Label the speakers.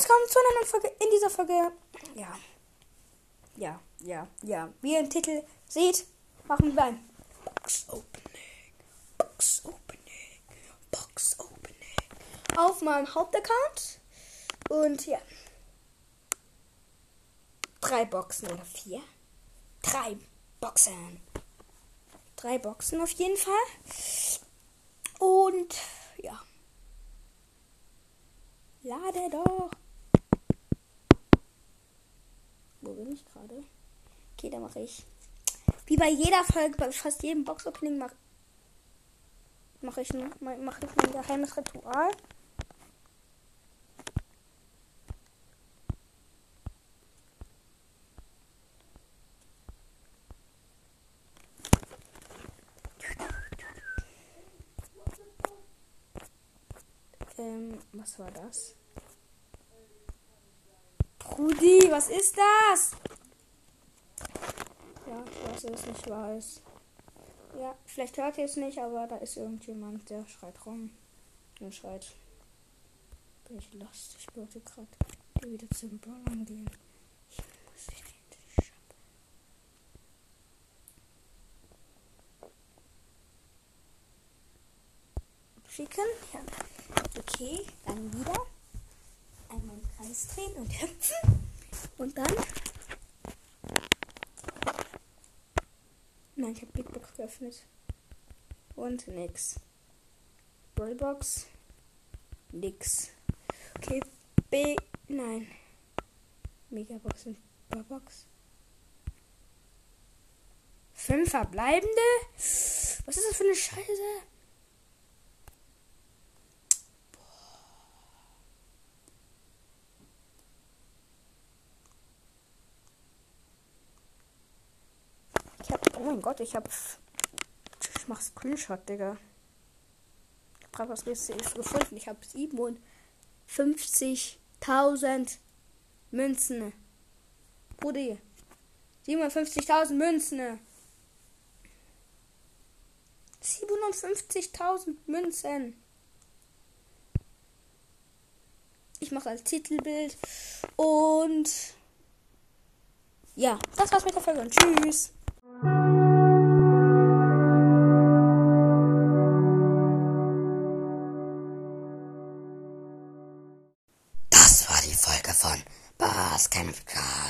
Speaker 1: willkommen zu einer neuen Folge. In dieser Folge, ja, ja, ja, ja, wie ihr im Titel seht, machen wir ein Box Opening, Box Opening, Box Opening auf meinem Hauptaccount. Und ja, drei Boxen oder vier? Drei Boxen. Drei Boxen auf jeden Fall. Und ja. Lade doch. Bin gerade? Okay, da mache ich. Wie bei jeder Folge, bei fast jedem Box-Opening mache mach ich, mach ich mein geheimes Ritual. Ähm, was war das? Brudi, was ist das? Ja, ich weiß, es nicht wahr. Ja, vielleicht hört ihr es nicht, aber da ist irgendjemand, der schreit rum. Und schreit. Bin ich lost? Ich wollte gerade wieder zum Bauern gehen. Ich muss wieder in die Shop. Schicken? Ja. Okay, dann wieder Kreis drehen und hüpfen. Und dann. Nein, ich habe Big Box geöffnet. Und nix. Rollbox. Nix. Okay, B. Nein. Megabox und Barbox. Fünf verbleibende? Was ist das für eine Scheiße? Oh mein Gott, ich hab. Ich mach Screenshot, Digga. Ich hab grad was Lustiges gefunden. Ich hab 57.000 Münzen. Brudi. 57.000 Münzen. 57.000 Münzen. Ich mache als Titelbild. Und ja, das war's mit der Folge tschüss.
Speaker 2: Folge von Bass Campcast.